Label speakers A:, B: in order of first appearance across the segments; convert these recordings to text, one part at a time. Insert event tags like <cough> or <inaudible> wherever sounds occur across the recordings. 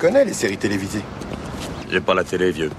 A: connais les séries télévisées.
B: J'ai pas la télé, vieux.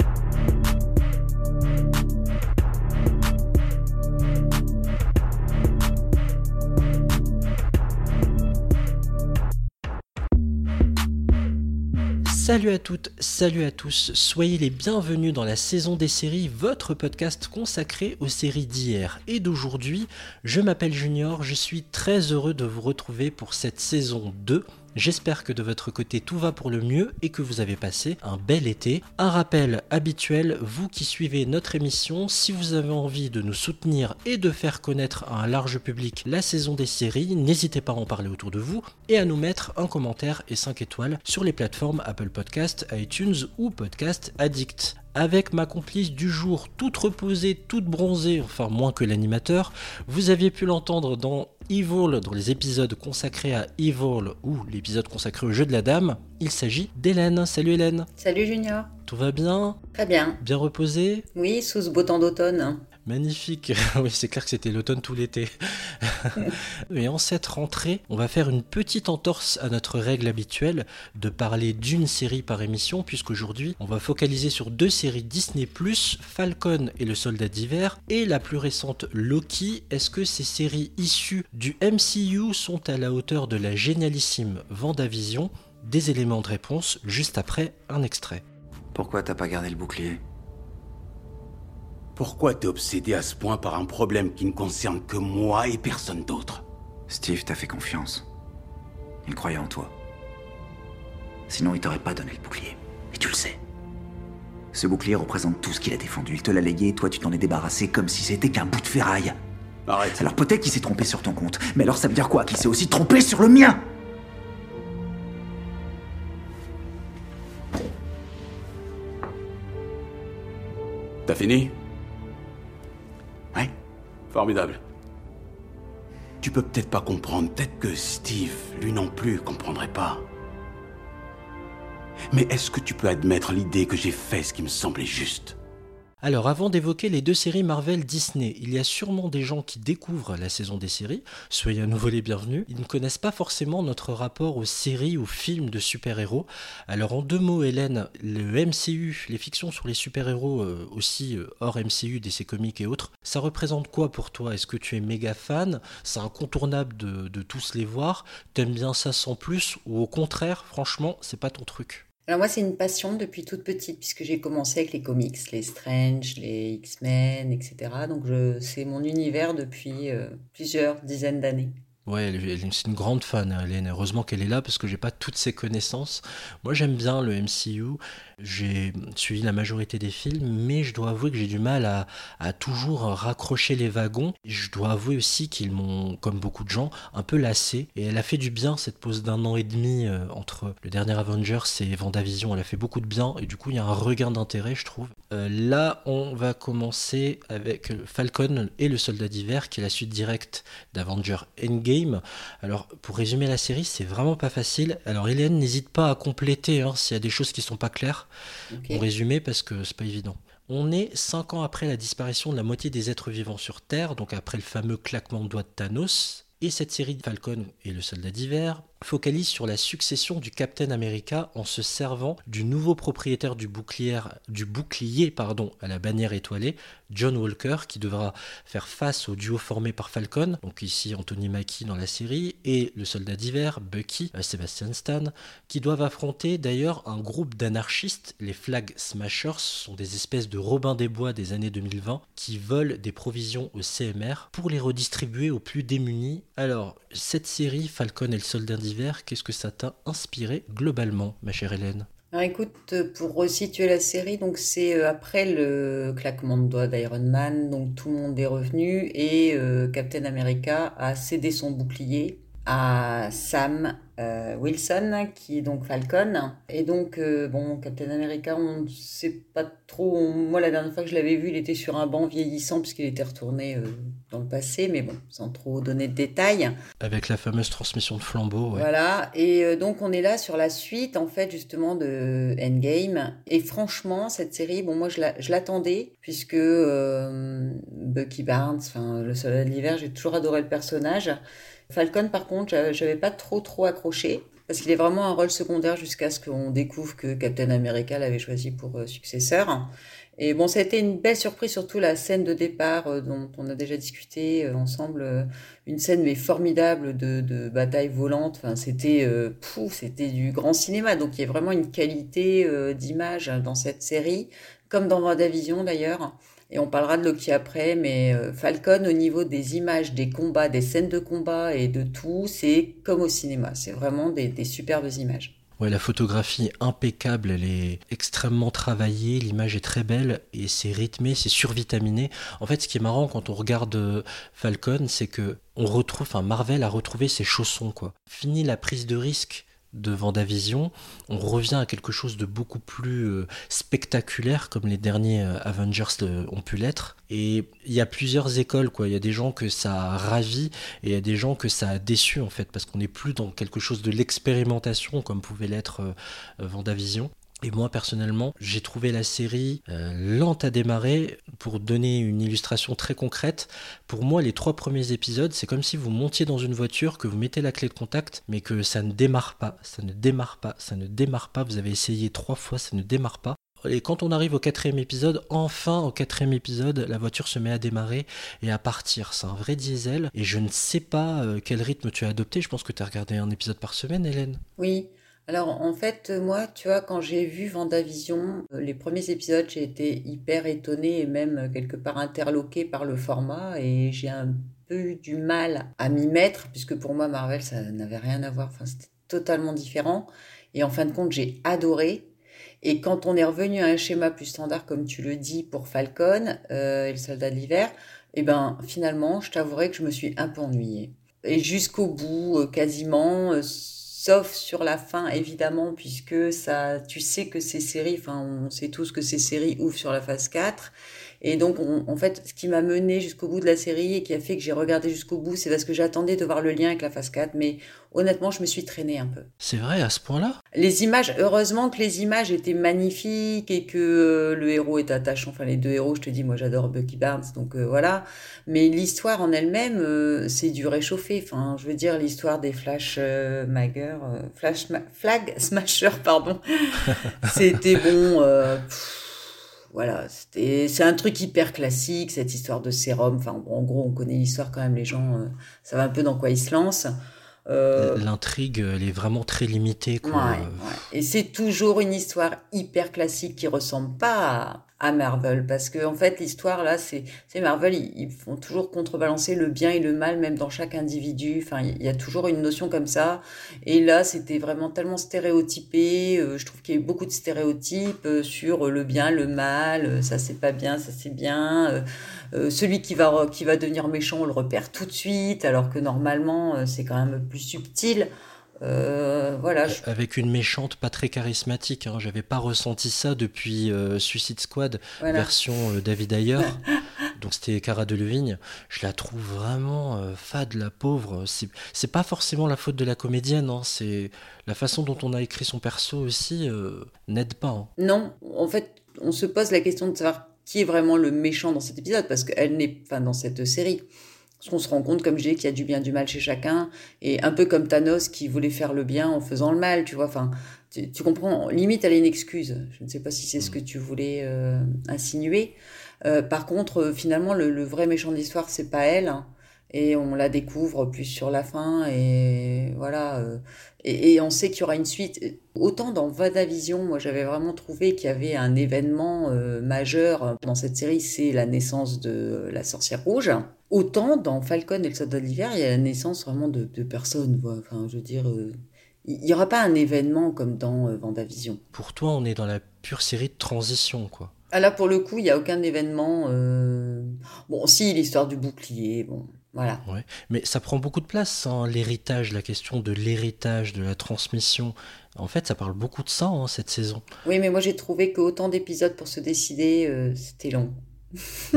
C: Salut à toutes, salut à tous, soyez les bienvenus dans la saison des séries, votre podcast consacré aux séries d'hier et d'aujourd'hui. Je m'appelle Junior, je suis très heureux de vous retrouver pour cette saison 2 J'espère que de votre côté tout va pour le mieux et que vous avez passé un bel été. Un rappel habituel, vous qui suivez notre émission, si vous avez envie de nous soutenir et de faire connaître à un large public la saison des séries, n'hésitez pas à en parler autour de vous et à nous mettre un commentaire et 5 étoiles sur les plateformes Apple Podcast, iTunes ou Podcast Addict avec ma complice du jour, toute reposée, toute bronzée, enfin moins que l'animateur. Vous aviez pu l'entendre dans Evil, dans les épisodes consacrés à Evil ou l'épisode consacré au jeu de la dame. Il s'agit d'Hélène. Salut Hélène.
D: Salut Junior.
C: Tout va bien?
D: Très bien.
C: Bien reposé
D: Oui, sous ce beau temps d'automne.
C: Magnifique. <laughs> oui, c'est clair que c'était l'automne tout l'été. <laughs> Et en cette rentrée, on va faire une petite entorse à notre règle habituelle de parler d'une série par émission, puisqu'aujourd'hui, on va focaliser sur deux séries Disney+, Falcon et le Soldat d'hiver, et la plus récente Loki. Est-ce que ces séries issues du MCU sont à la hauteur de la génialissime Vendavision? Des éléments de réponse juste après un extrait.
E: Pourquoi t'as pas gardé le bouclier?
F: Pourquoi t'es obsédé à ce point par un problème qui ne concerne que moi et personne d'autre
E: Steve t'a fait confiance. Il croyait en toi. Sinon, il t'aurait pas donné le bouclier. Et tu le sais. Ce bouclier représente tout ce qu'il a défendu. Il te l'a légué et toi, tu t'en es débarrassé comme si c'était qu'un bout de ferraille.
F: Arrête.
E: Alors peut-être qu'il s'est trompé sur ton compte. Mais alors ça veut dire quoi? Qu'il s'est aussi trompé sur le mien?
F: T'as fini? Formidable. Tu peux peut-être pas comprendre, peut-être que Steve, lui non plus, comprendrait pas. Mais est-ce que tu peux admettre l'idée que j'ai fait ce qui me semblait juste?
C: Alors avant d'évoquer les deux séries Marvel Disney, il y a sûrement des gens qui découvrent la saison des séries, soyez à nouveau les bienvenus, ils ne connaissent pas forcément notre rapport aux séries ou films de super-héros. Alors en deux mots Hélène, le MCU, les fictions sur les super-héros euh, aussi euh, hors MCU, DC Comics et autres, ça représente quoi pour toi? Est-ce que tu es méga fan? C'est incontournable de, de tous les voir. T'aimes bien ça sans plus? Ou au contraire, franchement, c'est pas ton truc?
D: Alors moi, c'est une passion depuis toute petite, puisque j'ai commencé avec les comics, les Strange, les X-Men, etc. Donc c'est mon univers depuis euh, plusieurs dizaines d'années.
C: Ouais, c'est une grande fan, hein, Hélène. Heureusement qu'elle est là parce que j'ai pas toutes ses connaissances. Moi, j'aime bien le MCU. J'ai suivi la majorité des films, mais je dois avouer que j'ai du mal à, toujours raccrocher les wagons. Je dois avouer aussi qu'ils m'ont, comme beaucoup de gens, un peu lassé. Et elle a fait du bien cette pause d'un an et demi euh, entre le dernier Avengers et Vendavision. Elle a fait beaucoup de bien et du coup, il y a un regain d'intérêt, je trouve. Euh, là, on va commencer avec Falcon et le Soldat d'hiver, qui est la suite directe d'Avenger Endgame alors, pour résumer la série, c'est vraiment pas facile. Alors, Hélène, n'hésite pas à compléter hein, s'il y a des choses qui sont pas claires résumer, parce que c'est pas évident. On est 5 ans après la disparition de la moitié des êtres vivants sur Terre, donc après le fameux claquement de doigts de Thanos, et cette série de Falcon et le soldat d'hiver focalise sur la succession du Captain America en se servant du nouveau propriétaire du bouclier, à la bannière étoilée, John Walker, qui devra faire face au duo formé par Falcon, donc ici Anthony Mackie dans la série, et le soldat d'hiver, Bucky, euh, Sebastian Stan, qui doivent affronter d'ailleurs un groupe d'anarchistes, les Flag Smashers, sont des espèces de Robins des Bois des années 2020, qui volent des provisions au CMR pour les redistribuer aux plus démunis. Alors, cette série, Falcon et le soldat d'hiver, qu'est-ce que ça t'a inspiré globalement, ma chère Hélène?
D: Alors écoute, pour resituer la série, donc c'est euh, après le claquement de doigts d'Iron Man, donc tout le monde est revenu et euh, Captain America a cédé son bouclier à Sam euh, Wilson, qui est donc Falcon. Et donc, euh, bon, Captain America, on ne sait pas trop. Moi, la dernière fois que je l'avais vu, il était sur un banc vieillissant, puisqu'il était retourné euh, dans le passé, mais bon, sans trop donner de détails.
C: Avec la fameuse transmission de flambeau,
D: Voilà, et donc on est là sur la suite, en fait, justement, de Endgame. Et franchement, cette série, bon, moi, je l'attendais, puisque Bucky Barnes, enfin, le soleil de l'hiver, j'ai toujours adoré le personnage. Falcon, par contre, j'avais pas trop trop accroché parce qu'il est vraiment un rôle secondaire jusqu'à ce qu'on découvre que Captain America l'avait choisi pour successeur. Et bon, ça a été une belle surprise, surtout la scène de départ euh, dont on a déjà discuté euh, ensemble. Euh, une scène mais formidable de, bataille volante. Enfin, c'était c'était du grand cinéma. Donc il y a vraiment une qualité d'image dans cette série, comme dans WandaVision d'ailleurs. Et on parlera de Loki après, mais Falcon, au niveau des images, des combats, des scènes de combat et de tout, c'est comme au cinéma. C'est vraiment des, des superbes images.
C: Ouais, la photographie impeccable, elle est extrêmement travaillée, l'image est très belle et c'est rythmé, c'est survitaminé. En fait, ce qui est marrant quand on regarde euh, Falcon, c'est que on retrouve, enfin Marvel a retrouvé ses chaussons quoi. Fini la prise de risque de Vendavision, on revient à quelque chose de beaucoup plus euh, spectaculaire comme les derniers euh, Avengers ont pu l'être. Et il y a plusieurs écoles, quoi. Il y a des gens que ça a ravi et il y a des gens que ça a déçu en fait, parce qu'on n'est plus dans quelque chose de l'expérimentation comme pouvait l'être euh, Vendavision. Et moi personnellement, j'ai trouvé la série euh, lente à démarrer. Pour donner une illustration très concrète, pour moi les trois premiers épisodes, c'est comme si vous montiez dans une voiture, que vous mettez la clé de contact, mais que ça ne démarre pas, ça ne démarre pas, ça ne démarre pas. Vous avez essayé trois fois, ça ne démarre pas. Et quand on arrive au quatrième épisode, enfin au quatrième épisode, la voiture se met à démarrer et à partir. C'est un vrai diesel. Et je ne sais pas euh, quel rythme tu as adopté. Je pense que tu as regardé un épisode par semaine, Hélène.
D: Oui, alors en fait, moi, tu vois, quand j'ai vu Vendavision, euh, les premiers épisodes, j'ai été hyper étonnée et même euh, quelque part interloquée par le format et j'ai un peu eu du mal à m'y mettre puisque pour moi Marvel ça n'avait rien à voir, enfin c'était totalement différent et en fin de compte j'ai adoré. Et quand on est revenu à un schéma plus standard comme tu le dis pour Falcon euh, et le Soldat de l'hiver, eh ben finalement je t'avouerai que je me suis un peu ennuyée. Et jusqu'au bout quasiment sauf sur la fin évidemment puisque ça tu sais que ces séries enfin on sait tous que ces séries ouvrent sur la phase 4 et donc, en fait, ce qui m'a mené jusqu'au bout de la série et qui a fait que j'ai regardé jusqu'au bout, c'est parce que j'attendais de voir le lien avec la phase 4. Mais honnêtement, je me suis traînée un peu.
C: C'est vrai, à ce point-là?
D: Les images, heureusement que les images étaient magnifiques et que euh, le héros est attachant. Enfin, les deux héros, je te dis, moi j'adore Bucky Barnes, donc euh, voilà. Mais l'histoire en elle-même, euh, c'est du réchauffé. Enfin, je veux dire, l'histoire des Flash Mager, Flash Flag Smasher, pardon. <laughs> C'était bon voilà, c'était, c'est un truc hyper classique, cette histoire de sérum. Enfin, en gros, on connaît l'histoire quand même, les gens, euh, ça va un peu dans quoi ils se lancent.
C: Euh, l'intrigue, elle est vraiment très limitée. Quoi.
D: Et c'est toujours une histoire hyper classique qui ressemble pas à Marvel. Parce que en fait l'histoire là c'est Marvel ils, font toujours contrebalancer le bien et le mal même dans chaque individu. Enfin il y, a toujours une notion comme ça. Et là c'était vraiment tellement stéréotypé euh, je trouve qu'il y a eu beaucoup de stéréotypes euh, sur le bien le mal euh, ça c'est pas bien ça c'est bien celui qui va qui va devenir méchant on le repère tout de suite alors que normalement c'est quand même plus subtil euh, voilà.
C: Avec une méchante pas très charismatique. Hein. J'avais pas ressenti ça depuis euh, Suicide Squad, version euh, David Ayer. <laughs> Donc c'était Cara Delevingne. Je la trouve vraiment fade, la pauvre. C'est pas forcément la faute de la comédienne. Hein. C'est la façon dont on a écrit son perso aussi n'aide pas. Hein.
D: Non, en fait, on se pose la question de savoir qui est vraiment le méchant dans cet épisode parce qu'elle n'est, enfin, dans cette série. Parce qu'on se rend compte, comme je dis, qu'il y a du bien, du mal chez chacun, et un peu comme Thanos qui voulait faire le bien en faisant le mal, tu vois. Enfin, tu, comprends. Limite, elle a une excuse. Je ne sais pas si c'est ce que tu voulais euh, insinuer. Euh, par contre, euh, finalement, le, vrai méchant de l'histoire, c'est pas elle. Hein. Et on la découvre plus sur la fin. Et voilà. et, on sait qu'il y aura une suite. Autant dans Vadavision, moi, j'avais vraiment trouvé qu'il y avait un événement majeur dans cette série, c'est la naissance de la sorcière rouge. Autant dans Falcon et le soldat de l'hiver, il y a la naissance vraiment de, personnes. Enfin, je veux dire, euh, il n'y aura pas un événement comme dans euh, Vendavision.
C: Pour toi, on est dans la pure série de transition, quoi.
D: Ah là, pour le coup, il n'y a aucun événement. Euh, bon, si, l'histoire du bouclier, bon, voilà.
C: Ouais. Mais ça prend beaucoup de place, hein, l'héritage, la question de l'héritage, de la transmission. En fait, ça parle beaucoup de ça, hein, cette saison.
D: Oui, mais moi, j'ai trouvé qu'autant d'épisodes pour se décider, c'était long. <laughs>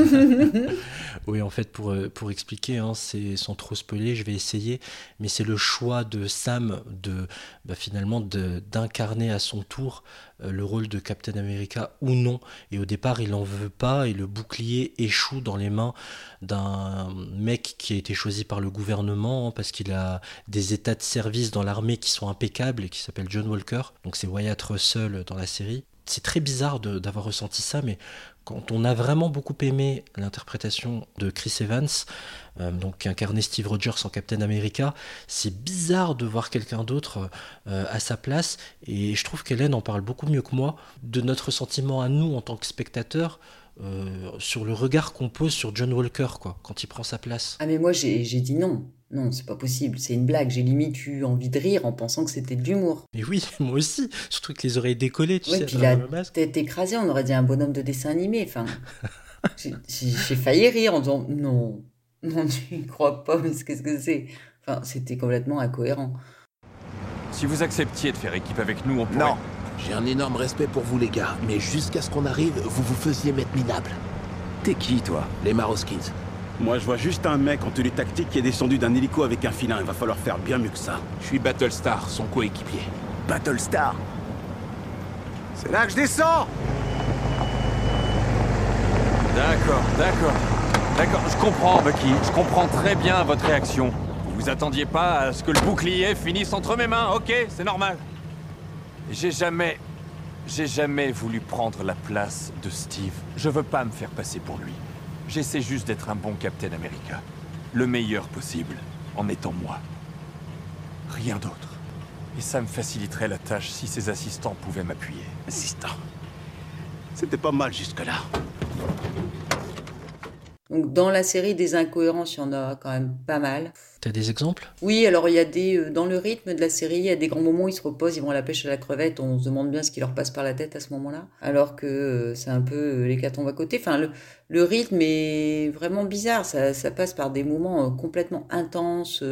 C: oui, en fait, pour, euh, pour expliquer, hein, c'est sans trop spoiler, je vais essayer, mais c'est le choix de Sam de bah, finalement d'incarner à son tour euh, le rôle de Captain America ou non. Et au départ, il en veut pas et le bouclier échoue dans les mains d'un mec qui a été choisi par le gouvernement hein, parce qu'il a des états de service dans l'armée qui sont impeccables et qui s'appelle John Walker. Donc c'est Wyatt Russell dans la série c'est très bizarre d'avoir ressenti ça, mais quand on a vraiment beaucoup aimé l'interprétation de Chris Evans, euh, donc incarné Steve Rogers en Captain America, c'est bizarre de voir quelqu'un d'autre euh, à sa place. Et je trouve qu'Hélène en parle beaucoup mieux que moi de notre sentiment à nous en tant que spectateurs. Euh, sur le regard qu'on pose sur John Walker quoi, quand il prend sa place.
D: Ah mais moi j'ai dit non. Non, c'est pas possible, c'est une blague. J'ai limite eu envie de rire en pensant que c'était de l'humour.
C: Mais oui, <laughs> moi aussi. Surtout que les oreilles décollées, tu sais,
D: puis la tête écrasée, on aurait dit un bonhomme de dessin animé. Enfin, <laughs> j'ai failli rire en disant non, non, <laughs> tu ne crois pas, mais qu'est-ce que c'est? Enfin, c'était complètement incohérent.
A: Si vous acceptiez de faire équipe avec nous, on pourrait...
G: Non, j'ai un énorme respect pour vous les gars, mais jusqu'à ce qu'on arrive, vous vous faisiez mettre minable.
E: T'es qui, toi?
G: Les Maroskins.
F: Moi, je vois juste un mec en tenue tactique qui est descendu d'un hélico avec un filin. Il va falloir faire bien mieux que ça.
G: Je suis Battlestar, son coéquipier.
E: Battlestar
G: C'est là que je descends
A: D'accord, d'accord. D'accord, je comprends, Bucky. Je comprends très bien votre réaction. Vous attendiez pas à ce que le bouclier finisse entre mes mains, ok C'est normal. J'ai jamais... J'ai jamais voulu prendre la place de Steve. Je veux pas me faire passer pour lui. J'essaie juste d'être un bon Captain America. Le meilleur possible, en étant moi. Rien d'autre. Et ça me faciliterait la tâche si ses assistants pouvaient m'appuyer.
F: Assistants C'était pas mal jusque-là.
D: Donc dans la série des incohérences, il y en a quand même pas mal.
C: T'as des exemples?
D: Oui, alors il y a des euh, dans le rythme de la série, il y a des grands moments où ils se reposent, ils vont à la pêche à la crevette, on se demande bien ce qui leur passe par la tête à ce moment-là, alors que euh, c'est un peu euh, l'hécatombe à côté. Enfin, le, le, rythme est vraiment bizarre, ça, ça passe par des moments complètement intenses.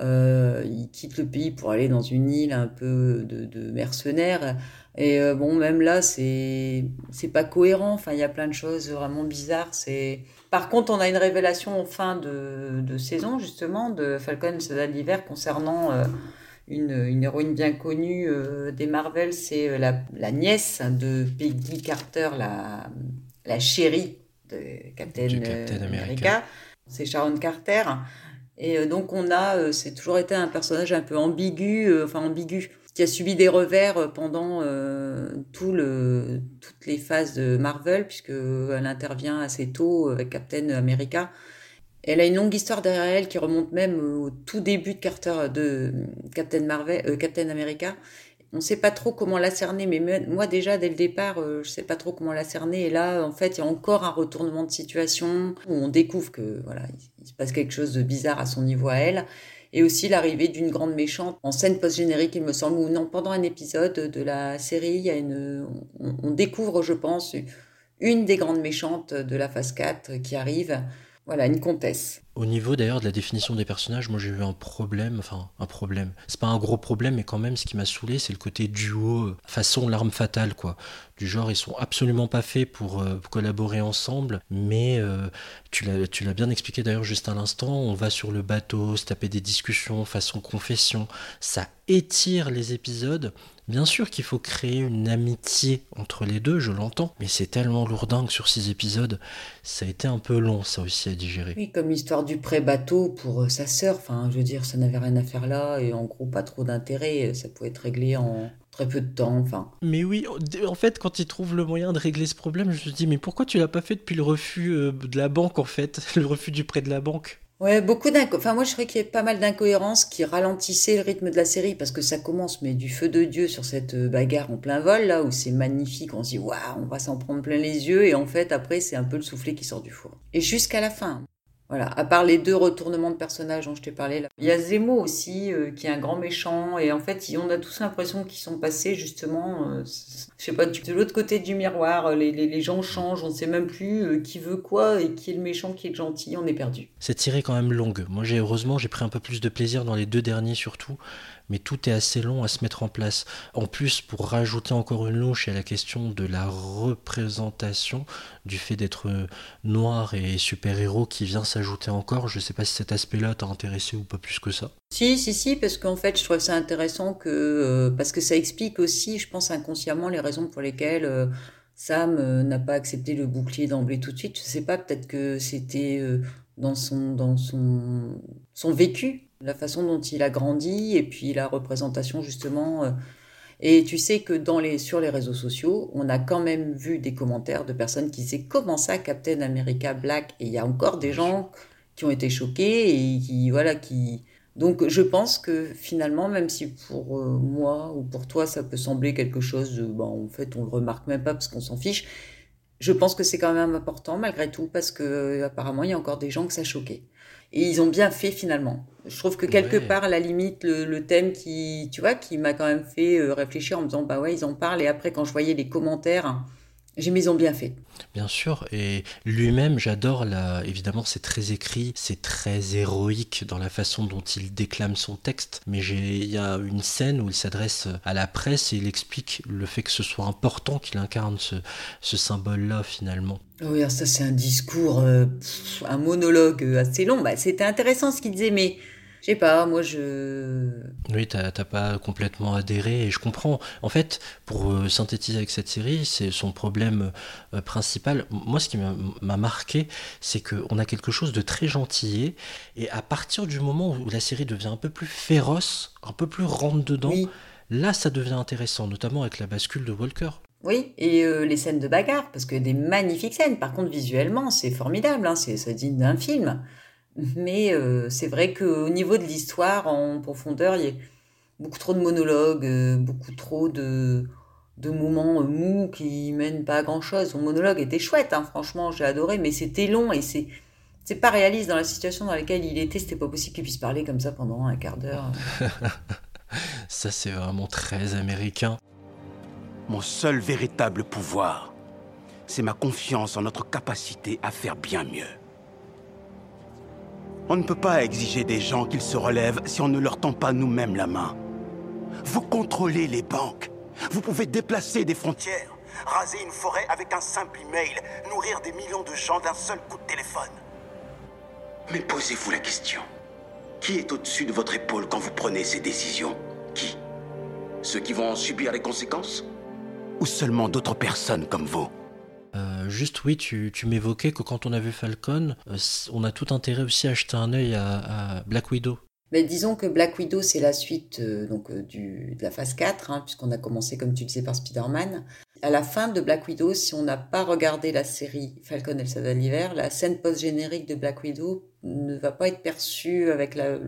D: Euh, ils quittent le pays pour aller dans une île un peu de, de mercenaires. Et bon, même là, c'est c'est pas cohérent. Enfin, il y a plein de choses vraiment bizarres. C'est par contre, on a une révélation en fin de, saison, justement, de Falcon et l'hiver concernant euh, une, héroïne bien connue euh, des Marvel, c'est euh, la, nièce de Peggy Carter, la, la chérie de Captain, America. C'est Sharon Carter. Et donc, on a, c'est toujours été un personnage un peu ambigu, enfin ambigu qui a subi des revers euh, pendant euh, tout le, toutes les phases de Marvel, puisqu'elle intervient assez tôt avec Captain America. Elle a une longue histoire derrière elle qui remonte même au tout début de Carter de Captain Marvel, euh, Captain America. On ne sait pas trop comment la cerner, mais moi déjà dès le départ, je ne sais pas trop comment la cerner. Et là, en fait, il y a encore un retournement de situation où on découvre que voilà, il se passe quelque chose de bizarre à son niveau à elle et aussi l'arrivée d'une grande méchante en scène post-générique, il me semble, ou non, pendant un épisode de la série, une, on, découvre, je pense, une des grandes méchantes de la phase 4 qui arrive. Voilà, une comtesse.
C: Au niveau d'ailleurs de la définition des personnages, moi j'ai eu un problème, enfin un problème. C'est pas un gros problème, mais quand même ce qui m'a saoulé, c'est le côté duo euh, façon l'arme fatale, quoi. Du genre, ils sont absolument pas faits pour, euh, collaborer ensemble, mais euh, tu l'as bien expliqué d'ailleurs juste à l'instant, on va sur le bateau, se taper des discussions façon confession, ça étire les épisodes. Bien sûr qu'il faut créer une amitié entre les deux, je l'entends, mais c'est tellement lourdingue sur six épisodes, ça a été un peu long ça aussi à digérer.
D: Oui, comme l'histoire du pré-bateau pour euh, sa sœur. Enfin, je veux dire, ça n'avait rien à faire là et en gros, pas trop d'intérêt. Ça pouvait être réglé en très peu de temps. Enfin.
C: Mais oui, en fait, quand il trouve le moyen de régler ce problème, je me dis, mais pourquoi tu l'as pas fait depuis le refus euh, de la banque, en fait? <laughs> Le refus du prêt de la banque
D: Ouais, beaucoup d'incohérences. Enfin, moi, je crois qu'il y a pas mal d'incohérences qui ralentissaient le rythme de la série parce que ça commence, mais du feu de Dieu sur cette euh, bagarre en plein vol, là, où c'est magnifique. On se dit, waouh, on va s'en prendre plein les yeux. Et en fait, après, c'est un peu le soufflet qui sort du four. Et jusqu'à la fin. À part les deux retournements de personnages dont je t'ai parlé là. Il y a Zemo aussi, euh, qui est un grand méchant, et en fait, on a tous l'impression qu'ils sont passés justement, euh, je sais pas, de l'autre côté du miroir, les, les, gens changent, on ne sait même plus euh, qui veut quoi, et qui est le méchant, qui est le gentil, on est perdu.
C: C'est tiré quand même longue. Moi, j'ai heureusement, j'ai pris un peu plus de plaisir dans les deux derniers surtout, mais tout est assez long à se mettre en place. En plus, pour rajouter encore une louche à la question de la représentation, du fait d'être noir et super-héros qui vient s'ajouter encore, je sais pas si cet aspect-là t'a intéressé ou pas plus que ça.
D: Si, si, si, parce qu'en fait, je trouve ça intéressant que, euh, parce que ça explique aussi, je pense inconsciemment, les raisons pour lesquelles euh, Sam euh, n'a pas accepté le bouclier d'emblée tout de suite. Je sais pas, peut-être que c'était dans son, dans son, son vécu la façon dont il a grandi et puis la représentation justement. Euh. Et tu sais que dans les, sur les réseaux sociaux, on a quand même vu des commentaires de personnes qui disaient comment ça Captain America Black? Et il y a encore des gens qui ont été choqués et qui voilà qui donc je pense que finalement même si pour euh, moi ou pour toi ça peut sembler quelque chose de bon, en fait on le remarque même pas parce qu'on s'en fiche je pense que c'est quand même important malgré tout parce que euh, apparemment il y a encore des gens que ça choquait et ils ont bien fait finalement. Je trouve que quelque part, à la limite, le, thème qui, tu vois, qui m'a quand même fait euh, réfléchir en me disant, bah ouais, ils en parlent. Et après, quand je voyais les commentaires, j'ai mis ils ont bien fait.
C: Bien sûr, et lui-même, j'adore la. Évidemment, c'est très écrit, c'est très héroïque dans la façon dont il déclame son texte. Mais il y a une scène où il s'adresse à la presse et il explique le fait que ce soit important qu'il incarne ce, ce symbole-là finalement.
D: Oui, ça c'est un discours, euh, un monologue assez long. Bah, C'était intéressant ce qu'il disait, mais je sais pas, moi je.
C: Oui, t'as pas complètement adhéré et je comprends. En fait, pour euh, synthétiser avec cette série, c'est son problème euh, principal. Moi, ce qui m'a marqué, c'est qu'on a quelque chose de très gentil et à partir du moment où la série devient un peu plus féroce, un peu plus rentre dedans, là ça devient intéressant, notamment avec la bascule de Walker.
D: Oui, et euh, les scènes de bagarre, parce a des magnifiques scènes. Par contre, visuellement, c'est formidable, hein, c'est ça digne d'un film. Mais euh, c'est vrai qu'au niveau de l'histoire, en profondeur, il y a beaucoup trop de monologues, euh, beaucoup trop de, de moments euh, mous qui mènent pas à grand chose. Son monologue était chouette, hein, franchement, j'ai adoré, mais c'était long et c'est c'est pas réaliste dans la situation dans laquelle il était. C'était pas possible qu'il puisse parler comme ça pendant un quart d'heure. <laughs>
C: ça, c'est vraiment très américain.
F: Mon seul véritable pouvoir, c'est ma confiance en notre capacité à faire bien mieux. On ne peut pas exiger des gens qu'ils se relèvent si on ne leur tend pas nous-mêmes la main. Vous contrôlez les banques. Vous pouvez déplacer des frontières, raser une forêt avec un simple email, nourrir des millions de gens d'un seul coup de téléphone. Mais posez-vous la question. Qui est au-dessus de votre épaule quand vous prenez ces décisions? Qui? Ceux qui vont en subir les conséquences? Ou seulement d'autres personnes comme vous?
C: Euh, juste oui, tu, m'évoquais que quand on a vu Falcon, euh, on a tout intérêt aussi à jeter un œil à, Black Widow.
D: Mais disons que Black Widow, c'est la suite euh, donc, de la phase 4, hein, puisqu'on a commencé, comme tu le sais, par Spider-Man. À la fin de Black Widow, si on n'a pas regardé la série Falcon et le Soldat d'hiver, la scène post-générique de Black Widow ne va pas être perçue avec la,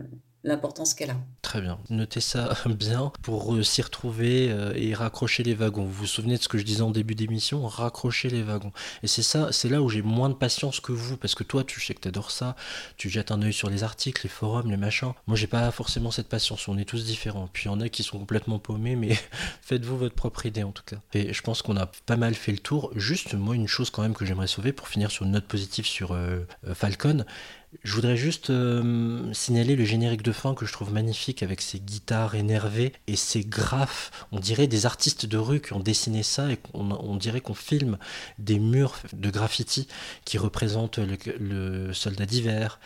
D: l'importance qu'elle a.
C: Très bien. Notez ça <laughs> bien pour euh, s'y retrouver euh, et raccrocher les wagons. Vous vous souvenez de ce que je disais en début d'émission? Raccrocher les wagons. Et c'est ça, c'est là où j'ai moins de patience que vous, parce que toi, tu sais que t'adores ça, tu jettes un œil sur les articles, les forums, les machins. Moi, j'ai pas forcément cette patience. On est tous différents. Puis il y en a qui sont complètement paumés, mais <laughs> faites-vous votre propre idée en tout cas. Et je pense qu'on a pas mal fait le tour. Juste, moi, une chose quand même que j'aimerais sauver pour finir sur une note positive sur euh, Falcon, je voudrais juste euh, signaler le générique de fin que je trouve magnifique avec ses guitares énervées et ses graphes. On dirait des artistes de rue qui ont dessiné ça et on, dirait qu'on filme des murs de graffiti qui représentent le, soldat d'hiver.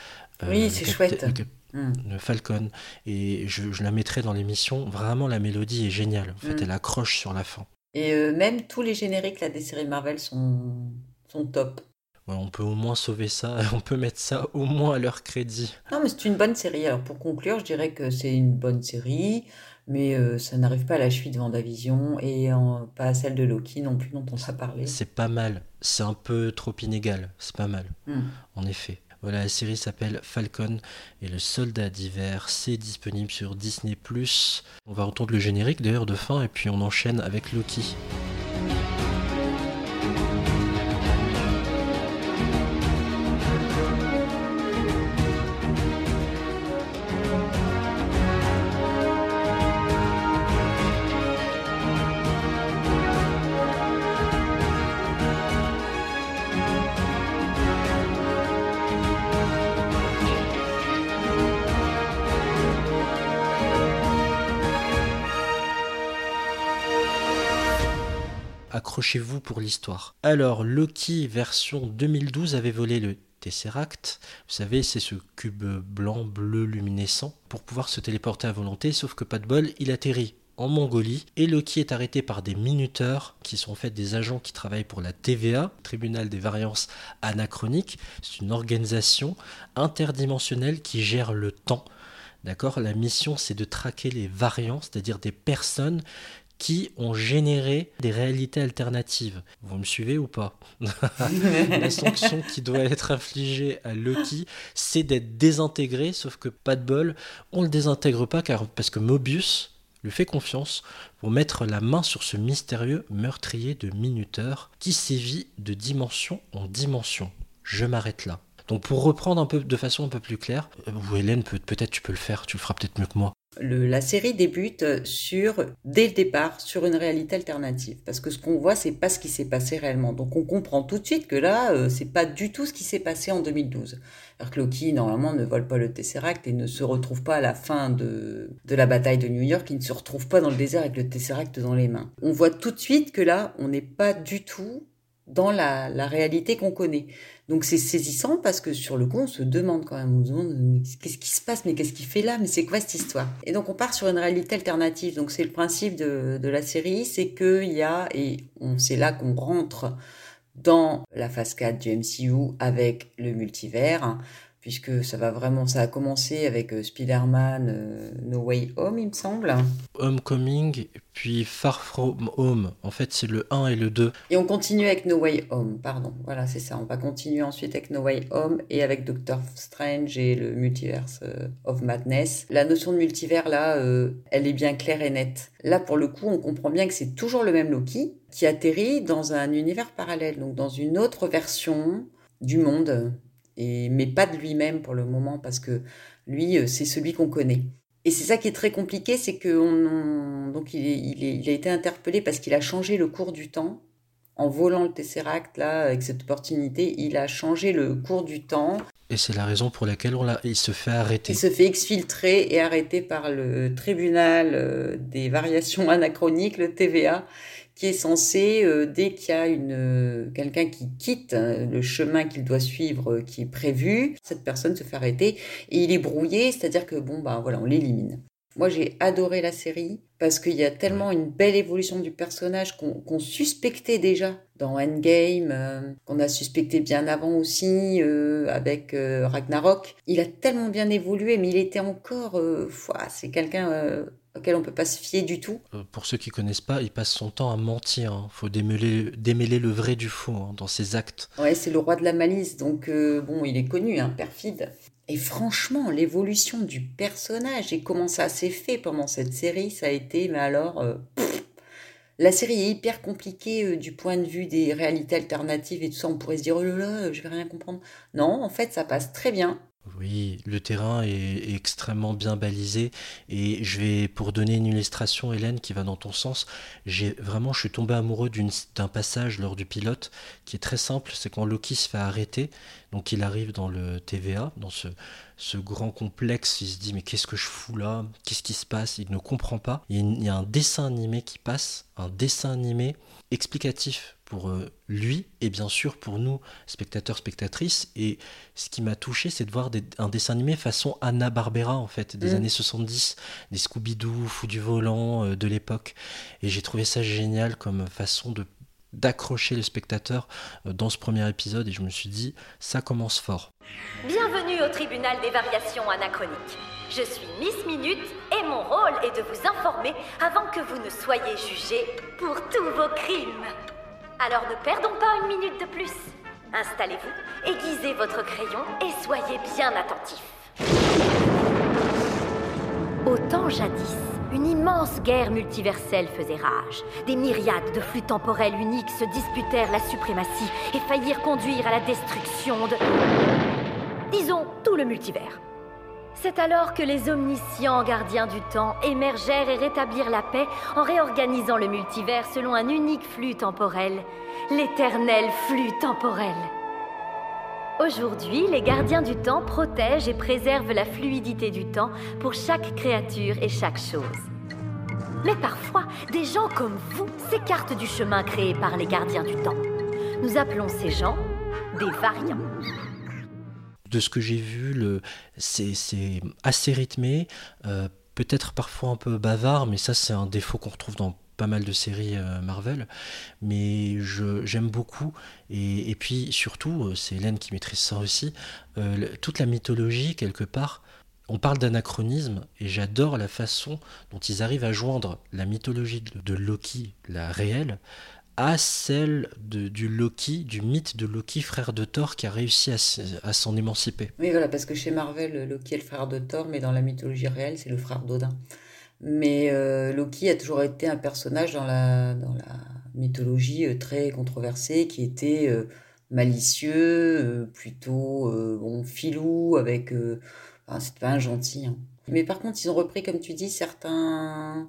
D: Euh, oui, c'est chouette.
C: Hmm. Le, Falcon. Et je, la mettrai dans l'émission. Vraiment, la mélodie est géniale. En fait, hmm. elle accroche sur la fin.
D: Et euh, même tous les génériques là, des séries Marvel sont, sont top
C: on peut au moins sauver ça, <laughs> on peut mettre ça au moins à leur crédit.
D: Non, mais c'est une bonne série. Alors pour conclure, je dirais que c'est une bonne série, mais euh, ça n'arrive pas à la cheville de Vendavision et pas à celle de Loki non plus dont on a parlé.
C: C'est pas mal, c'est un peu trop inégal, c'est pas mal, hmm. en effet. Voilà, la série s'appelle Falcon et le soldat d'hiver. C'est disponible sur Disney. On va entendre le générique d'ailleurs de fin et puis on enchaîne avec Loki. Accrochez-vous pour l'histoire. Alors, Loki version 2012 avait volé le Tesseract. Vous savez, c'est ce cube blanc, bleu, luminescent, pour pouvoir se téléporter à volonté, sauf que pas de bol, il atterrit en Mongolie et Loki est arrêté par des minuteurs qui sont en fait des agents qui travaillent pour la TVA, Tribunal des variances anachroniques. C'est une organisation interdimensionnelle qui gère le temps. D'accord? La mission c'est de traquer les variants, c'est-à-dire des personnes qui ont généré des réalités alternatives. Vous me suivez ou pas <laughs> La sanction qui doit être infligée à Loki, c'est d'être désintégré, sauf que pas de bol, on le désintègre pas car parce que Mobius lui fait confiance pour mettre la main sur ce mystérieux meurtrier de minuteurs qui sévit de dimension en dimension. Je m'arrête là. Donc pour reprendre un peu de façon un peu plus claire, vous Hélène, peut-être tu peux le faire, tu le feras peut-être mieux que moi
D: la série débute sur, dès le départ, sur une réalité alternative. Parce que ce qu'on voit, c'est pas ce qui s'est passé réellement. Donc on comprend tout de suite que là, euh, c'est pas du tout ce qui s'est passé en 2012. Alors que Loki, normalement, ne vole pas le Tesseract et ne se retrouve pas à la fin de, de la bataille de New York. Il ne se retrouve pas dans le désert avec le Tesseract dans les mains. On voit tout de suite que là, on n'est pas du tout dans la, réalité qu'on connaît. Donc c'est saisissant parce que sur le coup, on se demande quand même, on se demande qu'est-ce qui se passe, mais qu'est-ce qu'il fait là, mais c'est quoi cette histoire? Et donc on part sur une réalité alternative. Donc c'est le principe de, de la série, c'est qu'il y a, et c'est là qu'on rentre dans la phase 4 du MCU avec le multivers, puisque ça va vraiment, ça a commencé avec euh, Spider-Man euh, No Way Home, il me semble.
C: Homecoming, puis Far From Home. En fait, c'est le 1 et le 2.
D: Et on continue avec No Way Home, pardon. Voilà, c'est ça. On va continuer ensuite avec No Way Home et avec Doctor Strange et le Multiverse euh, of Madness. La notion de multivers, là, elle est bien claire et nette. Là, pour le coup, on comprend bien que c'est toujours le même Loki qui atterrit dans un univers parallèle, donc dans une autre version du monde mais pas de lui-même pour le moment, parce que lui, euh, c'est celui qu'on connaît. Et c'est ça qui est très compliqué, c'est que donc il, a été interpellé parce qu'il a changé le cours du temps. En volant le Tesseract, là, avec cette opportunité, il a changé le cours du temps.
C: Et c'est la raison pour laquelle on il se fait arrêter.
D: Il se fait exfiltrer et arrêter par le tribunal euh, des variations anachroniques, le TVA, qui est censé, euh, dès qu'il y a une euh, quelqu'un qui quitte hein, le chemin qu'il doit suivre, euh, qui est prévu, cette personne se fait arrêter et il est brouillé, c'est-à-dire que bon bah voilà, on l'élimine. Moi j'ai adoré la série parce qu'il y a tellement une belle évolution du personnage qu'on suspectait déjà dans Endgame, qu'on a suspecté bien avant aussi avec Ragnarok. Il a tellement bien évolué, mais il était encore, c'est quelqu'un auquel on peut pas se fier du tout.
C: Euh, pour ceux qui connaissent pas, il passe son temps à mentir. Il hein. faut démêler, démêler le vrai du faux hein, dans ses actes.
D: Ouais, c'est le roi de la malice, donc euh, bon, il est connu, hein, perfide. Et franchement, l'évolution du personnage et comment ça s'est fait pendant cette série, ça a été, mais alors, euh, la série est hyper compliquée du point de vue des réalités alternatives et tout ça. On pourrait se dire, oh là là, je vais rien comprendre. Non, en fait, ça passe très bien.
C: Oui, le terrain est, extrêmement bien balisé et je vais pour donner une illustration Hélène qui va dans ton sens, j'ai vraiment je suis tombé amoureux d'un passage lors du pilote qui est très simple, c'est quand Loki se fait arrêter, donc il arrive dans le TVA, dans ce, ce grand complexe, il se dit mais qu'est-ce que je fous là? Qu'est-ce qui se passe? Il ne comprend pas. il y a un dessin animé qui passe, un dessin animé explicatif pour euh, lui et bien sûr pour nous, spectateurs, spectatrices. Et ce qui m'a touché, c'est de voir un dessin animé façon Anna Barbera, en fait, des mm. années 70, des Scooby-Doo, Fou du volant euh, de l'époque. Et j'ai trouvé ça génial comme façon de d'accrocher le spectateur euh, dans ce premier épisode et je me suis dit ça commence fort.
H: Bienvenue au tribunal des variations anachroniques. Je suis Miss Minute et mon rôle est de vous informer avant que vous ne soyez jugés pour tous vos crimes. Alors ne perdons pas une minute de plus. Installez-vous, aiguisez votre crayon et soyez bien attentifs. Au temps jadis, une immense guerre multiverselle faisait rage. Des myriades de flux temporels uniques se disputèrent la suprématie et faillirent conduire à la destruction de... Disons, tout le multivers. C'est alors que les omniscients gardiens du temps émergèrent et rétablirent la paix en réorganisant le multivers selon un unique flux temporel, l'éternel flux temporel. Aujourd'hui, les gardiens du temps protègent et préservent la fluidité du temps pour chaque créature et chaque chose. Mais parfois, des gens comme vous s'écartent du chemin créé par les gardiens du temps. Nous appelons ces gens des variants.
C: De ce que j'ai vu, c'est assez rythmé, euh, peut-être parfois un peu bavard, mais ça c'est un défaut qu'on retrouve dans pas mal de séries euh, Marvel, mais j'aime beaucoup. Et, et, puis surtout, euh, c'est Hélène qui maîtrise ça aussi, toute la mythologie quelque part on parle d'anachronisme et j'adore la façon dont ils arrivent à joindre la mythologie de Loki, la réelle, à celle du Loki, du mythe de Loki, frère de Thor, qui a réussi à, s'en émanciper.
D: Oui, voilà, parce que chez Marvel, Loki est le frère de Thor, mais dans la mythologie réelle, c'est le frère d'Odin. Mais euh, Loki a toujours été un personnage dans la, mythologie euh, très controversée, qui était euh, malicieux, plutôt bon, filou, avec c'est pas un gentil. Hein. Mais par contre, ils ont repris, comme tu dis, certaines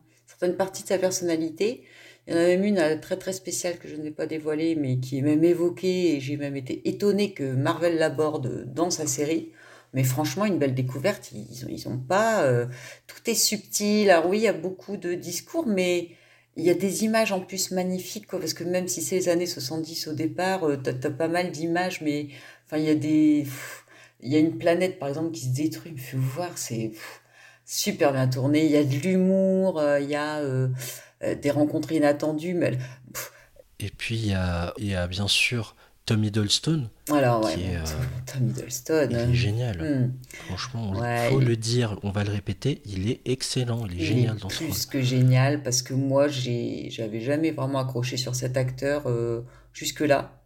D: parties de sa personnalité. Il y en a même une euh, très très spéciale que je ne vais pas dévoiler, mais qui est même évoquée, et j'ai même été étonnée que Marvel l'aborde dans sa série. Mais franchement, une belle découverte. Ils ils ont pas. Euh, tout est subtil. Alors oui, il y a beaucoup de discours, mais il y a des images en plus magnifiques, quoi, parce que même si c'est les années 70 au départ, euh, tu as, pas mal d'images, mais enfin, il y a des. Il y a une planète, par exemple, qui se détruit. Il faut voir, c'est super bien tourné. Il y a de l'humour, euh, il y a des rencontres inattendues. Mais...
C: Et puis, il y a, il y a bien sûr Tom Hiddleston.
D: Alors, ouais, Tom Hiddleston.
C: Il est génial. Hmm. Franchement, il faut le dire, on va le répéter, il est excellent, il est génial dans
D: ce rôle. Plus que génial, parce que moi, j'avais jamais vraiment accroché sur cet acteur jusque-là.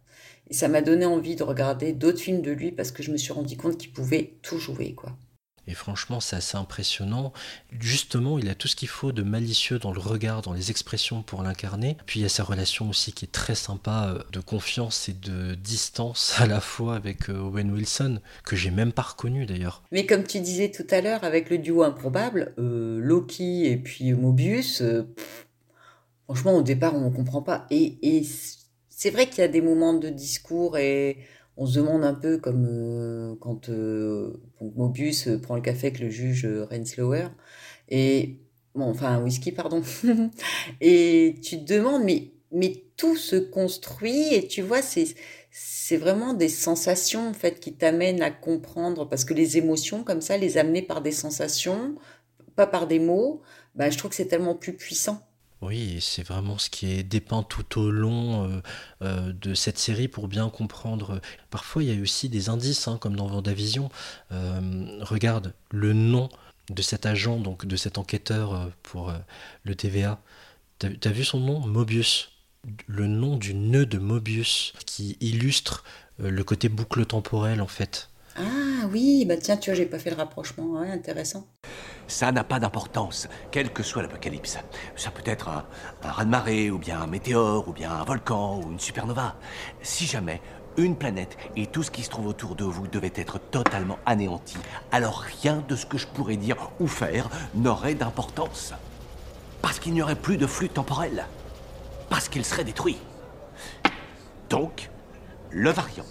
D: Et ça m'a donné envie de regarder d'autres films de lui parce que je me suis rendu compte qu'il pouvait tout jouer, quoi.
C: Et franchement, c'est assez impressionnant. Justement, il a tout ce qu'il faut de malicieux dans le regard, dans les expressions pour l'incarner. Puis il y a sa relation aussi qui est très sympa, euh, de confiance et de distance à la fois avec euh, Owen Wilson, que j'ai même pas reconnu d'ailleurs.
D: Mais comme tu disais tout à l'heure, avec le duo improbable, euh, Loki et puis Mobius, franchement, au départ, on ne comprend pas. Et, et c'est vrai qu'il y a des moments de discours et on se demande un peu comme euh, quand euh, Mobius prend le café avec le juge Renslauer et bon enfin whisky pardon. <laughs> Et tu te demandes mais mais tout se construit et tu vois c'est c'est vraiment des sensations en qui t'amènent à comprendre parce que les émotions comme ça les amener par des sensations pas par des mots bah, je trouve que c'est tellement plus puissant
C: oui, c'est vraiment ce qui est dépeint tout au long euh, euh, de cette série pour bien comprendre. Parfois, il y a aussi des indices, hein, comme dans Vendavision. Euh, regarde le nom de cet agent, donc de cet enquêteur pour le TVA. T'as as vu son nom? Mobius. Le nom du nœud de Mobius qui illustre le côté boucle temporelle en fait.
D: Ah oui, bah tiens, tu vois, j'ai pas fait le rapprochement, intéressant.
I: Ça n'a pas d'importance, quel que soit l'apocalypse. Ça peut être un, un raz-de-marée, ou bien un météore, ou bien un volcan, ou une supernova. Si jamais une planète et tout ce qui se trouve autour de vous devait être totalement anéanti, alors rien de ce que je pourrais dire ou faire n'aurait d'importance. Parce qu'il n'y aurait plus de flux temporel. Parce qu'il serait détruit. Donc, le variant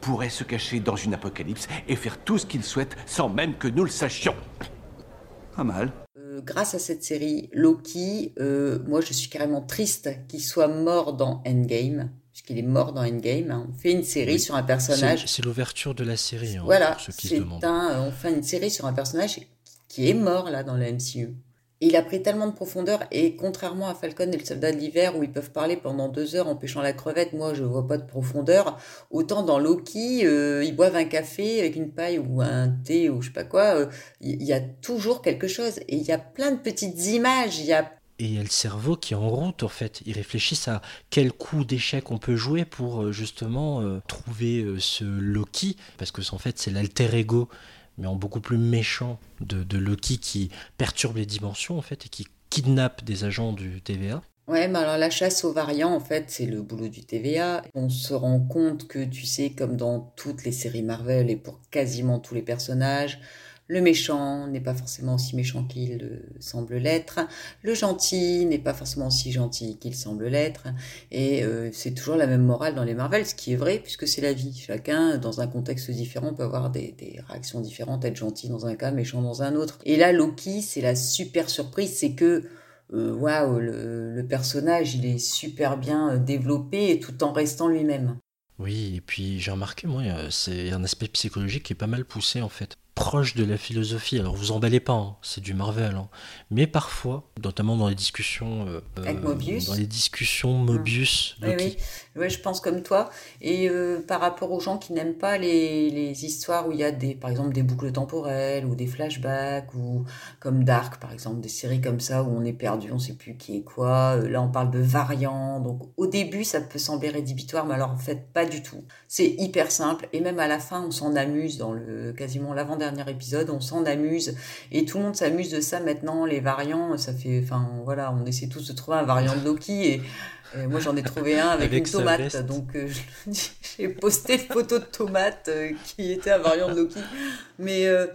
I: pourrait se cacher dans une apocalypse et faire tout ce qu'il souhaite sans même que nous le sachions. Pas mal.
D: Euh, grâce à cette série, Loki, euh, moi je suis carrément triste qu'il soit mort dans Endgame, puisqu'il est mort dans Endgame. Hein. On fait une série sur un personnage.
C: C'est l'ouverture de la série. Hein,
D: voilà, c'est un, on fait une série sur un personnage qui est mort là dans le MCU il a pris tellement de profondeur et contrairement à Falcon et le soldat de l'hiver où ils peuvent parler pendant deux heures en pêchant la crevette, moi je vois pas de profondeur. Autant dans Loki, euh, ils boivent un café avec une paille ou un thé ou je sais pas quoi. Euh, il y, a toujours quelque chose et il y a plein de petites images. Il y a
C: et il y a le cerveau qui est en route en fait. Ils réfléchissent à quel coup d'échec on peut jouer pour euh, justement trouver ce Loki, parce que en fait c'est l'alter ego mais en beaucoup plus méchant de, Loki qui perturbe les dimensions en fait et qui kidnappe des agents du TVA.
D: Ouais, mais alors la chasse aux variants, en fait, c'est le boulot du TVA. On se rend compte que, tu sais, comme dans toutes les séries Marvel et pour quasiment tous les personnages, le méchant n'est pas forcément aussi méchant qu'il semble l'être. Le gentil n'est pas forcément aussi gentil qu'il semble l'être. Et euh, c'est toujours la même morale dans les Marvel, ce qui est vrai puisque c'est la vie. Chacun, dans un contexte différent, peut avoir des, réactions différentes, être gentil dans un cas, méchant dans un autre. Et là, Loki, c'est la super surprise, c'est que euh, waouh, le, le personnage, il est super bien euh, développé tout en restant lui-même.
C: Oui, et puis j'ai remarqué, moi, euh, c'est un aspect psychologique qui est pas mal poussé en fait proche de la philosophie. Alors vous emballez pas, hein, c'est du Marvel. hein. Mais parfois, notamment dans les discussions, euh,
D: Avec
C: euh,
D: Mobius
C: dans les discussions Mobius,
D: Oui,
C: Loki.
D: oui. Ouais, je pense comme toi. Et euh, par rapport aux gens qui n'aiment pas les, les histoires où il y a des, par exemple, des boucles temporelles ou des flashbacks ou comme Dark, par exemple, des séries comme ça où on est perdu, on sait plus qui est quoi. Là, on parle de variants. Donc, au début, ça peut sembler rédhibitoire, mais alors en fait, pas du tout. C'est hyper simple. Et même à la fin, on s'en amuse dans le quasiment l'avant-dernier épisode. On s'en amuse. Et tout le monde s'amuse de ça maintenant. Les variants, ça fait, enfin, voilà, on essaie tous de trouver un variant de Loki et moi, j'en ai trouvé un avec,
C: Avec
D: une tomate, donc euh, <laughs> j'ai posté une photo de tomate euh, qui était un variant de Loki. Mais euh,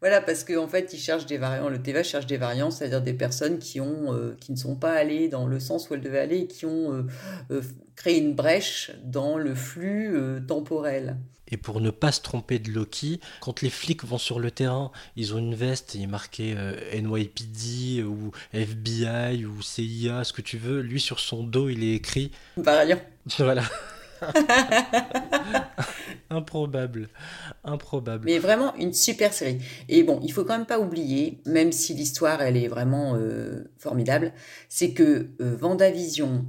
D: voilà, parce qu'en fait, ils cherchent des variants. Le TVA cherche des variants, c'est-à-dire des personnes qui ont, euh, qui ne sont pas allées dans le sens où elles devaient aller et qui ont euh, euh, créé une brèche dans le flux temporel.
C: Et pour ne pas se tromper de Loki, quand les flics vont sur le terrain, ils ont une veste, il est marqué NYPD ou FBI ou CIA, ce que tu veux. Lui, sur son dos, il est écrit.
D: Variant. <laughs>
C: Voilà. <laughs> Improbable. Improbable.
D: Mais vraiment une super série. Et bon, il faut quand même pas oublier, même si l'histoire elle est vraiment euh, formidable, c'est que euh, Vendavision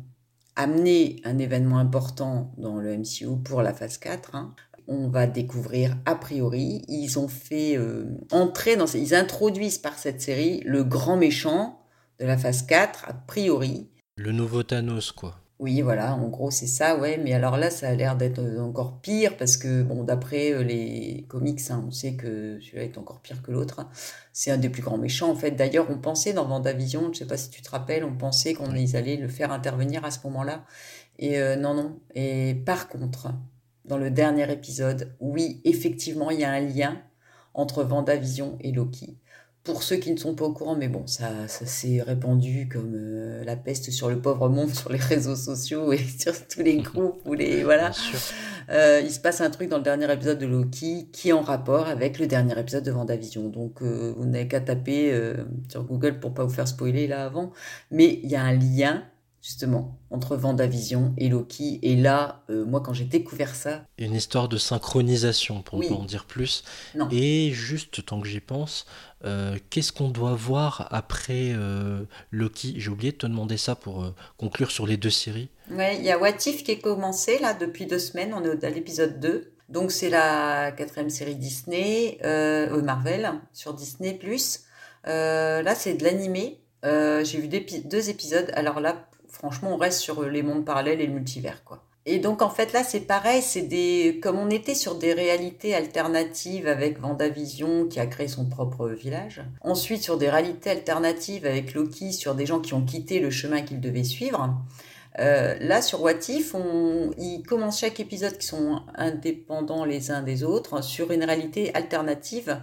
D: a amené un événement important dans le MCU pour la phase 4. hein. On va découvrir a priori, ils ont fait euh, entrer dans, ils introduisent par cette série le grand méchant de la phase 4 a priori.
C: Le nouveau Thanos, quoi.
D: Oui, voilà, en gros, c'est ça, ouais. Mais alors là, ça a l'air d'être euh, encore pire parce que, bon, d'après euh, les comics, hein, on sait que celui-là est encore pire que l'autre. C'est un des plus grands méchants, en fait. D'ailleurs, on pensait dans Vendavision, je sais pas si tu te rappelles, on pensait qu'on ils allaient le faire intervenir à ce moment-là. Et euh, non, non. Et par contre, dans le dernier épisode, oui, effectivement, il y a un lien entre Vendavision et Loki. Pour ceux qui ne sont pas au courant, mais bon, ça, ça s'est répandu comme euh, la peste sur le pauvre monde sur les réseaux sociaux et <laughs> sur tous les groupes ou les voilà. Euh, il se passe un truc dans le dernier épisode de Loki qui est en rapport avec le dernier épisode de Vendavision. Donc euh, vous n'avez qu'à taper sur Google pour pas vous faire spoiler là avant. Mais il y a un lien justement entre Vendavision et Loki. Et là, euh, moi quand j'ai découvert ça,
C: Une histoire de synchronisation, pour
D: Oui.
C: ne pas en dire plus.
D: non.
C: Et juste, tant que j'y pense, euh, qu'est-ce qu'on doit voir après euh, Loki? J'ai oublié de te demander ça pour conclure sur les deux séries.
D: Ouais, il y a What If qui est commencé là depuis deux semaines. On est à l'épisode 2. Donc c'est la quatrième série Disney, Marvel sur Disney+. Là c'est de l'animé. J'ai vu deux épisodes. Alors là, franchement, on reste sur les mondes parallèles et le multivers quoi. Et donc en fait là c'est pareil, c'est des comme on était sur des réalités alternatives avec Vendavision qui a créé son propre village. Ensuite sur des réalités alternatives avec Loki sur des gens qui ont quitté le chemin qu'ils devaient suivre. Euh, là, sur What If, on, ils commencent chaque épisode qui sont indépendants les uns des autres sur une réalité alternative.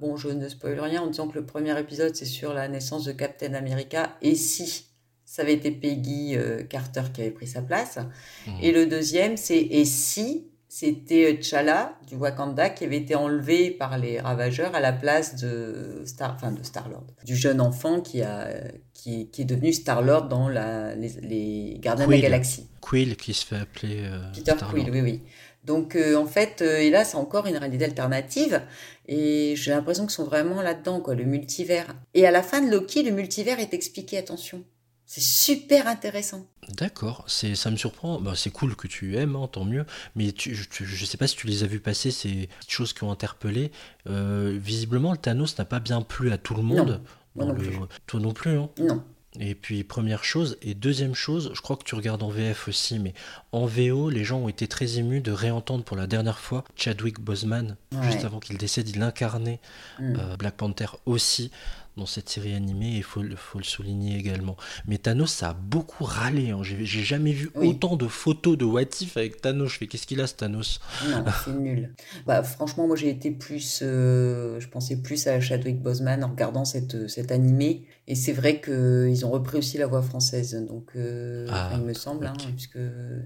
D: Bon, je ne spoil rien en disant que le premier épisode, c'est sur la naissance de Captain America. Et si? Ça avait été Peggy euh, Carter qui avait pris sa place.
C: Mhm.
D: Et le deuxième, c'est et si c'était T'Challa du Wakanda qui avait été enlevé par les ravageurs à la place de Star, enfin de Star-Lord, du jeune enfant qui a qui, qui est devenu Star-Lord dans la, les, les Gardiens de la
C: Quill.
D: Galaxie.
C: Quill qui se fait appeler euh,
D: Peter. Quill, oui, oui. Donc euh, en fait, euh, et là c'est encore une réalité alternative, et j'ai l'impression qu'ils sont vraiment là-dedans, quoi, le multivers. Et à la fin de Loki, le multivers est expliqué, attention. C'est super intéressant.
C: D'accord, c'est ça me surprend. Bah, c'est cool que tu aimes, hein, tant mieux. Mais tu, je, tu- je sais pas si tu les as vus passer ces petites choses qui ont interpellé. Euh, visiblement, le Thanos n'a pas bien plu à tout le monde.
D: non
C: le-
D: plus.
C: Toi non plus, hein.
D: Non.
C: Et puis première chose, et deuxième chose, je crois que tu regardes en VF aussi, mais en VO, les gens ont été très émus de réentendre pour la dernière fois Chadwick Boseman, juste avant qu'il décède, il incarnait
D: Mm.
C: euh, Black Panther aussi dans cette série animée, et il faut, le- faut le souligner également. Mais Thanos, ça a beaucoup râlé, hein. j'ai jamais vu
D: Oui.
C: autant de photos de What If avec Thanos, je fais qu'est-ce qu'il a ce Thanos?
D: Non, c'est nul. Bah, franchement, moi j'ai été plus. euh, je pensais plus à Chadwick Boseman en regardant cette, cet animé. Et c'est vrai qu'ils ont repris aussi la voix française. Donc, euh,
C: Ah,
D: il me semble, hein, puisque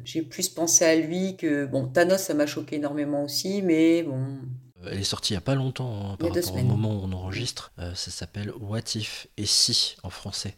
D: j'ai plus pensé à lui que. Bon, Thanos, ça m'a choqué énormément aussi, mais bon.
C: Elle est sortie il y a pas longtemps, hein, par rapport au moment où on enregistre. Euh, ça s'appelle What If et Si en français.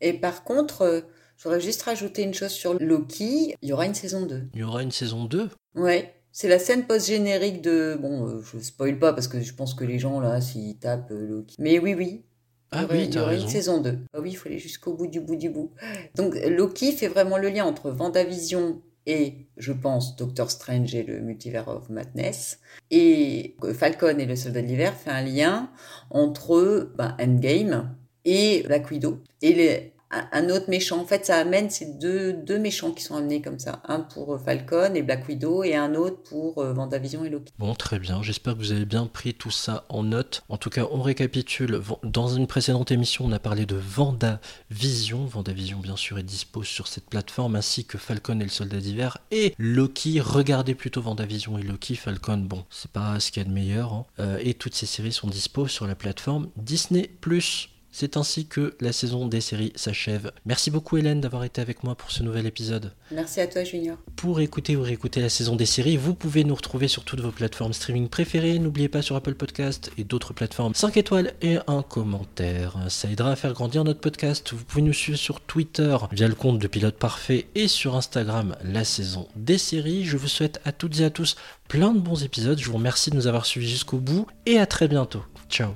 D: Et par contre, euh, j'aurais juste rajouté une chose sur Loki. Il y aura une saison 2.
C: Il y aura une saison 2
D: Ouais. C'est la scène post-générique de. Bon, euh, je spoil pas parce que je pense que les gens là, s'ils tapent euh, Loki. Mais oui, oui.
C: Ah
D: Il y
C: oui,
D: il y
C: raison.
D: une saison 2. Ah oui, il faut aller jusqu'au bout du bout du bout. Donc Loki fait vraiment le lien entre Vendavision et, je pense, Doctor Strange et le Multiverse of Madness. Et Falcon et le Soldat de l'Hiver fait un lien entre ben, Endgame et Black Widow. Et les- un- autre méchant. En fait, ça amène ces deux, méchants qui sont amenés comme ça. Un pour euh, Falcon et Black Widow et un autre pour euh, Vendavision et Loki.
C: Bon, très bien. J'espère que vous avez bien pris tout ça en note. En tout cas, on récapitule. Dans une précédente émission, on a parlé de Vendavision. Vendavision, bien sûr, est dispo sur cette plateforme, ainsi que Falcon et le Soldat d'hiver. Et Loki. Regardez plutôt Vendavision et Loki. Falcon, bon, c'est pas ce qu'il y a de meilleur. hein. Euh, et toutes ces séries sont dispo sur la plateforme Disney+. C'est ainsi que la saison des séries s'achève. Merci beaucoup Hélène d'avoir été avec moi pour ce nouvel épisode.
D: Merci à toi, Junior.
C: Pour écouter ou réécouter la saison des séries, vous pouvez nous retrouver sur toutes vos plateformes streaming préférées. N'oubliez pas sur Apple Podcast et d'autres plateformes 5 étoiles et un commentaire. Ça aidera à faire grandir notre podcast. Vous pouvez nous suivre sur Twitter via le compte de Pilote Parfait et sur Instagram la saison des séries. Je vous souhaite à toutes et à tous plein de bons épisodes. Je vous remercie de nous avoir suivis jusqu'au bout et à très bientôt. Ciao